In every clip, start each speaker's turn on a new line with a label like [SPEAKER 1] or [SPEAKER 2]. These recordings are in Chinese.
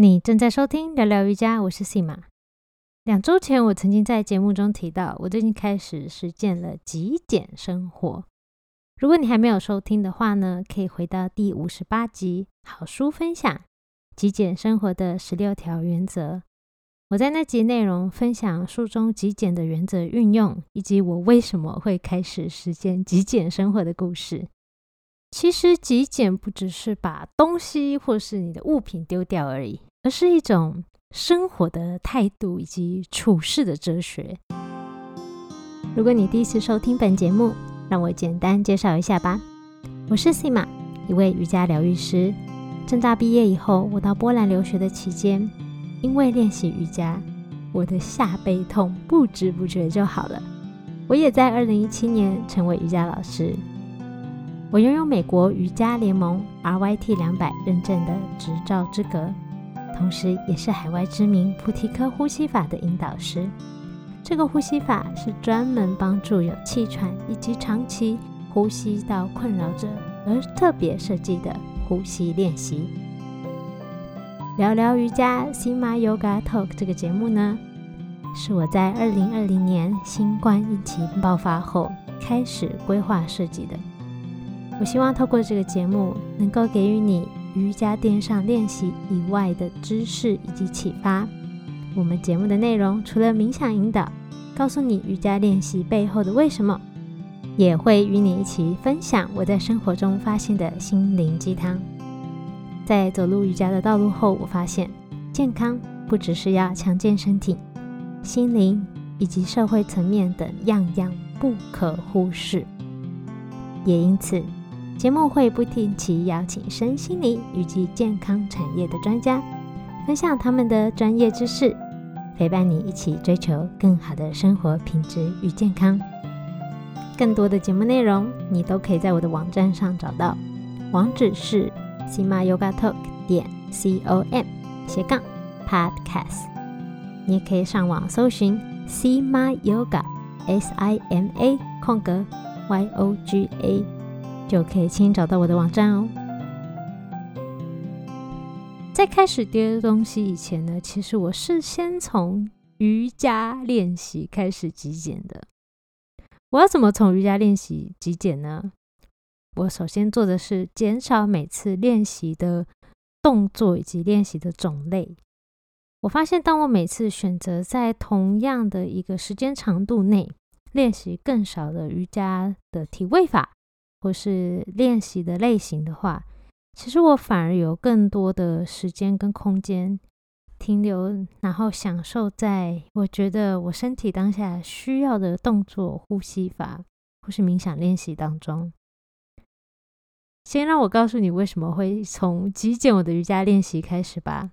[SPEAKER 1] 你正在收听聊聊瑜伽，我是 Sima。两周前，我曾经在节目中提到，我最近开始实践了极简生活。如果你还没有收听的话呢，可以回到第五十八集《好书分享：极简生活的十六条原则》。我在那集内容分享书中极简的原则运用，以及我为什么会开始实践极简生活的故事。其实，极简不只是把东西或是你的物品丢掉而已，而是一种生活的态度以及处事的哲学。如果你第一次收听本节目，让我简单介绍一下吧。我是 Sima，一位瑜伽疗愈师。正大毕业以后，我到波兰留学的期间，因为练习瑜伽，我的下背痛不知不觉就好了。我也在二零一七年成为瑜伽老师。我拥有美国瑜伽联盟 RYT 两百认证的执照资格，同时也是海外知名菩提科呼吸法的引导师。这个呼吸法是专门帮助有气喘以及长期呼吸道困扰者而特别设计的呼吸练习。聊聊瑜伽 Sima Yoga Talk 这个节目呢，是我在二零二零年新冠疫情爆发后开始规划设计的。我希望透过这个节目，能够给予你瑜伽垫上练习以外的知识以及启发。我们节目的内容除了冥想引导。告诉你瑜伽练习背后的为什么，也会与你一起分享我在生活中发现的心灵鸡汤。在走入瑜伽的道路后，我发现健康不只是要强健身体，心灵以及社会层面等样样不可忽视。也因此，节目会不定期邀请身心灵以及健康产业的专家，分享他们的专业知识。陪伴你一起追求更好的生活品质与健康。更多的节目内容，你都可以在我的网站上找到，网址是 sima yoga talk 点 c o m 斜杠 podcast。你也可以上网搜寻 sima yoga s i m a 空格 y o g a，就可以轻易找到我的网站哦。在开始丢东西以前呢，其实我是先从瑜伽练习开始极简的。我要怎么从瑜伽练习极简呢？我首先做的是减少每次练习的动作以及练习的种类。我发现，当我每次选择在同样的一个时间长度内练习更少的瑜伽的体位法，或是练习的类型的话，其实我反而有更多的时间跟空间停留，然后享受在我觉得我身体当下需要的动作、呼吸法或是冥想练习当中。先让我告诉你为什么会从极简我的瑜伽练习开始吧。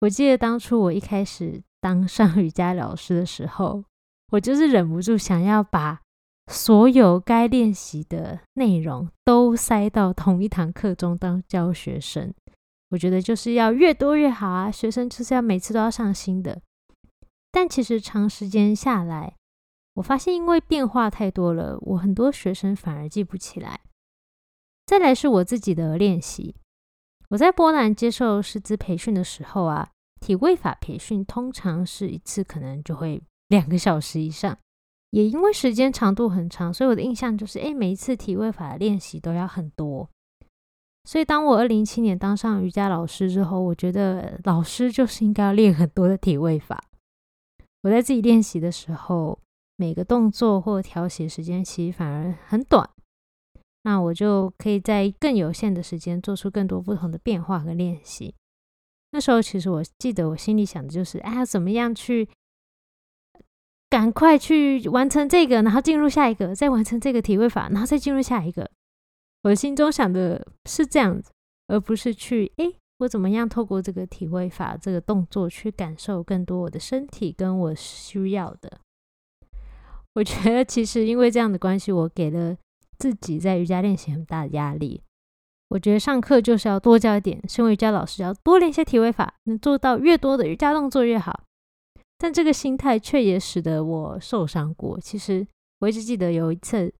[SPEAKER 1] 我记得当初我一开始当上瑜伽老师的时候，我就是忍不住想要把。所有该练习的内容都塞到同一堂课中当教学生，我觉得就是要越多越好啊！学生就是要每次都要上新的。但其实长时间下来，我发现因为变化太多了，我很多学生反而记不起来。再来是我自己的练习，我在波兰接受师资培训的时候啊，体位法培训通常是一次可能就会两个小时以上。也因为时间长度很长，所以我的印象就是，哎，每一次体位法的练习都要很多。所以当我二零一七年当上瑜伽老师之后，我觉得老师就是应该要练很多的体位法。我在自己练习的时候，每个动作或调息时间其实反而很短，那我就可以在更有限的时间做出更多不同的变化和练习。那时候其实我记得我心里想的就是，哎，怎么样去。赶快去完成这个，然后进入下一个，再完成这个体位法，然后再进入下一个。我心中想的是这样子，而不是去诶，我怎么样透过这个体位法这个动作去感受更多我的身体跟我需要的。我觉得其实因为这样的关系，我给了自己在瑜伽练习很大的压力。我觉得上课就是要多教一点，身为瑜伽老师要多练一些体位法，能做到越多的瑜伽动作越好。但这个心态却也使得我受伤过。其实我一直记得有一次，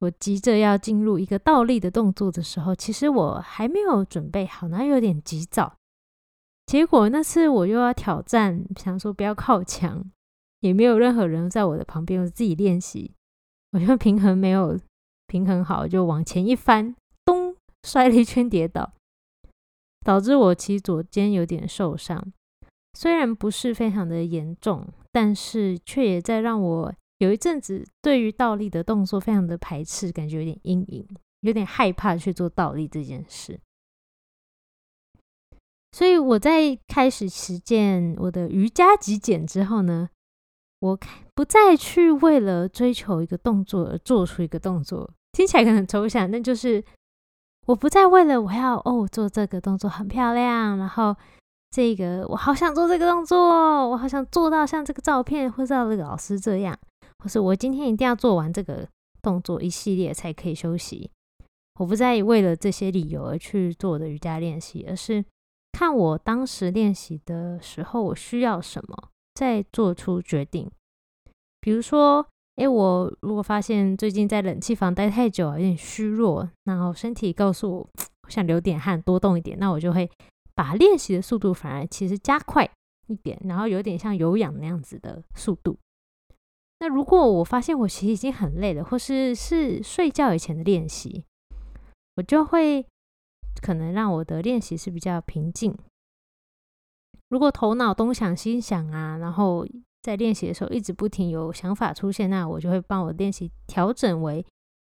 [SPEAKER 1] 我急着要进入一个倒立的动作的时候，其实我还没有准备好，然后有点急躁。结果那次我又要挑战，想说不要靠墙，也没有任何人在我的旁边，我自己练习。我就平衡没有平衡好，就往前一翻，咚，摔了一圈跌倒，导致我其左肩有点受伤。虽然不是非常的严重，但是却也在让我有一阵子对于倒立的动作非常的排斥，感觉有点阴影，有点害怕去做倒立这件事。所以我在开始实践我的瑜伽极简之后呢，我不再去为了追求一个动作而做出一个动作，听起来可能抽象，但就是我不再为了我要哦做这个动作很漂亮，然后这个我好想做这个动作，我好想做到像这个照片或者那个老师这样，或是我今天一定要做完这个动作一系列才可以休息。我不再为了这些理由而去做我的瑜伽练习，而是。看我当时练习的时候，我需要什么，再做出决定。比如说，诶，我如果发现最近在冷气房待太久，有点虚弱，然后身体告诉我我想流点汗，多动一点，那我就会把练习的速度反而其实加快一点，然后有点像有氧那样子的速度。那如果我发现我其实已经很累了，或是是睡觉以前的练习，我就会。可能让我的练习是比较平静。如果头脑东想西想啊，然后在练习的时候一直不停有想法出现，那我就会帮我练习调整为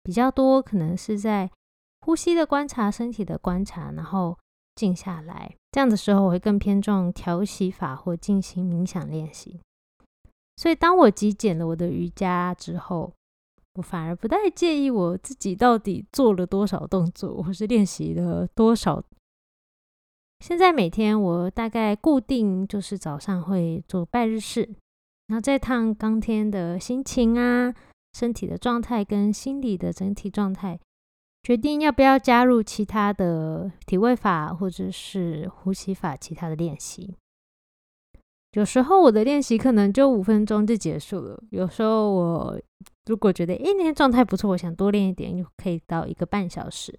[SPEAKER 1] 比较多，可能是在呼吸的观察、身体的观察，然后静下来。这样的时候，我会更偏重调息法或进行冥想练习。所以，当我极简了我的瑜伽之后，我反而不太介意我自己到底做了多少动作，或是练习了多少。现在每天我大概固定就是早上会做拜日式，然后再看当天的心情啊、身体的状态跟心理的整体状态，决定要不要加入其他的体位法或者是呼吸法其他的练习。有时候我的练习可能就五分钟就结束了，有时候我。如果觉得哎那天状态不错，我想多练一点，就可以到一个半小时。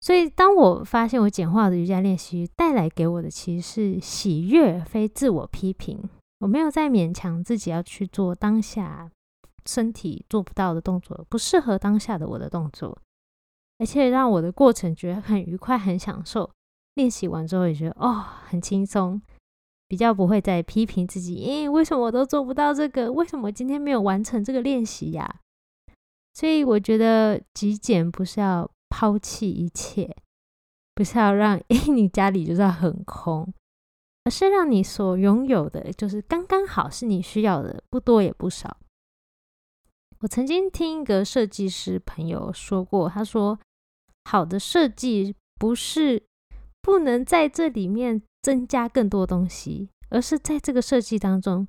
[SPEAKER 1] 所以当我发现我简化的瑜伽练习带来给我的其实是喜悦，非自我批评。我没有再勉强自己要去做当下身体做不到的动作，不适合当下的我的动作，而且让我的过程觉得很愉快、很享受。练习完之后也觉得哦很轻松。比较不会再批评自己，诶，为什么我都做不到这个？为什么今天没有完成这个练习呀？所以我觉得极简不是要抛弃一切，不是要让诶你家里就是很空，而是让你所拥有的就是刚刚好是你需要的，不多也不少。我曾经听一个设计师朋友说过，他说：“好的设计不是不能在这里面。”增加更多东西，而是在这个设计当中，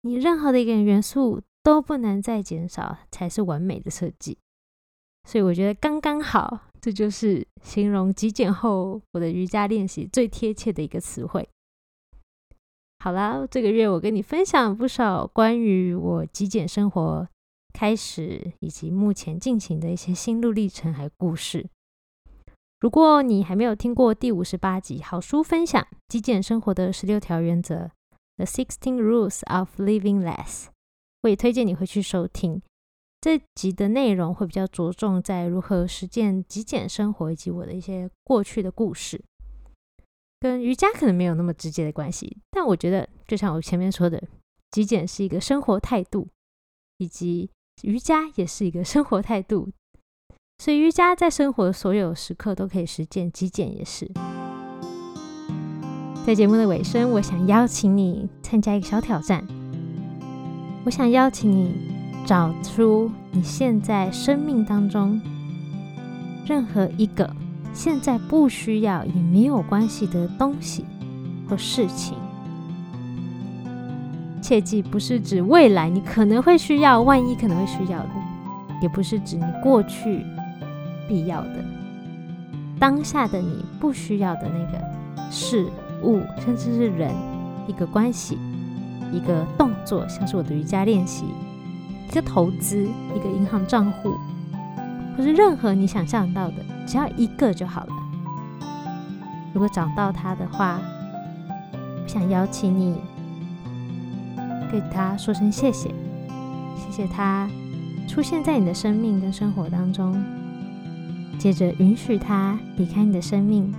[SPEAKER 1] 你任何的一个元素都不能再减少，才是完美的设计。所以我觉得刚刚好，这就是形容极简后我的瑜伽练习最贴切的一个词汇。好啦，这个月我跟你分享不少关于我极简生活开始以及目前进行的一些心路历程还有故事。如果你还没有听过第五十八集好书分享《极简生活的十六条原则》（The Sixteen Rules of Living Less），我也推荐你回去收听。这集的内容会比较着重在如何实践极简生活，以及我的一些过去的故事，跟瑜伽可能没有那么直接的关系。但我觉得，就像我前面说的，极简是一个生活态度，以及瑜伽也是一个生活态度。所以瑜伽在生活的所有时刻都可以实践，极简也是。在节目的尾声，我想邀请你参加一个小挑战。我想邀请你找出你现在生命当中任何一个现在不需要也没有关系的东西或事情。切记，不是指未来你可能会需要，万一可能会需要的，也不是指你过去。必要的当下的你不需要的那个事物，甚至是人，一个关系，一个动作，像是我的瑜伽练习，一个投资，一个银行账户，或是任何你想象到的，只要一个就好了。如果找到他的话，我想邀请你对他说声谢谢，谢谢他出现在你的生命跟生活当中，接着允许他离开你的生命。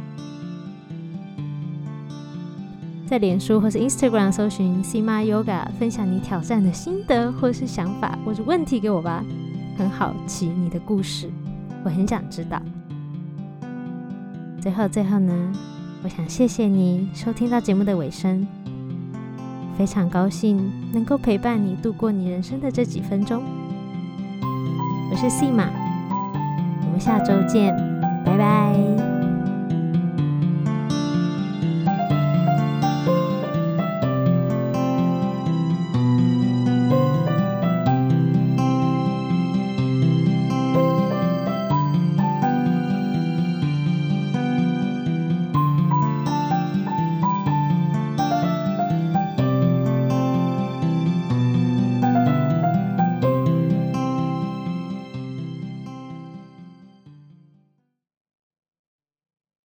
[SPEAKER 1] 在脸书或是 Instagram 搜寻 Sima Yoga，分享你挑战的心得或是想法或是问题给我吧，很好奇你的故事，我很想知道。最后，最后呢，我想谢谢你收听到节目的尾声，非常高兴能够陪伴你度过你人生的这几分钟。我是细马我们下周见，拜拜。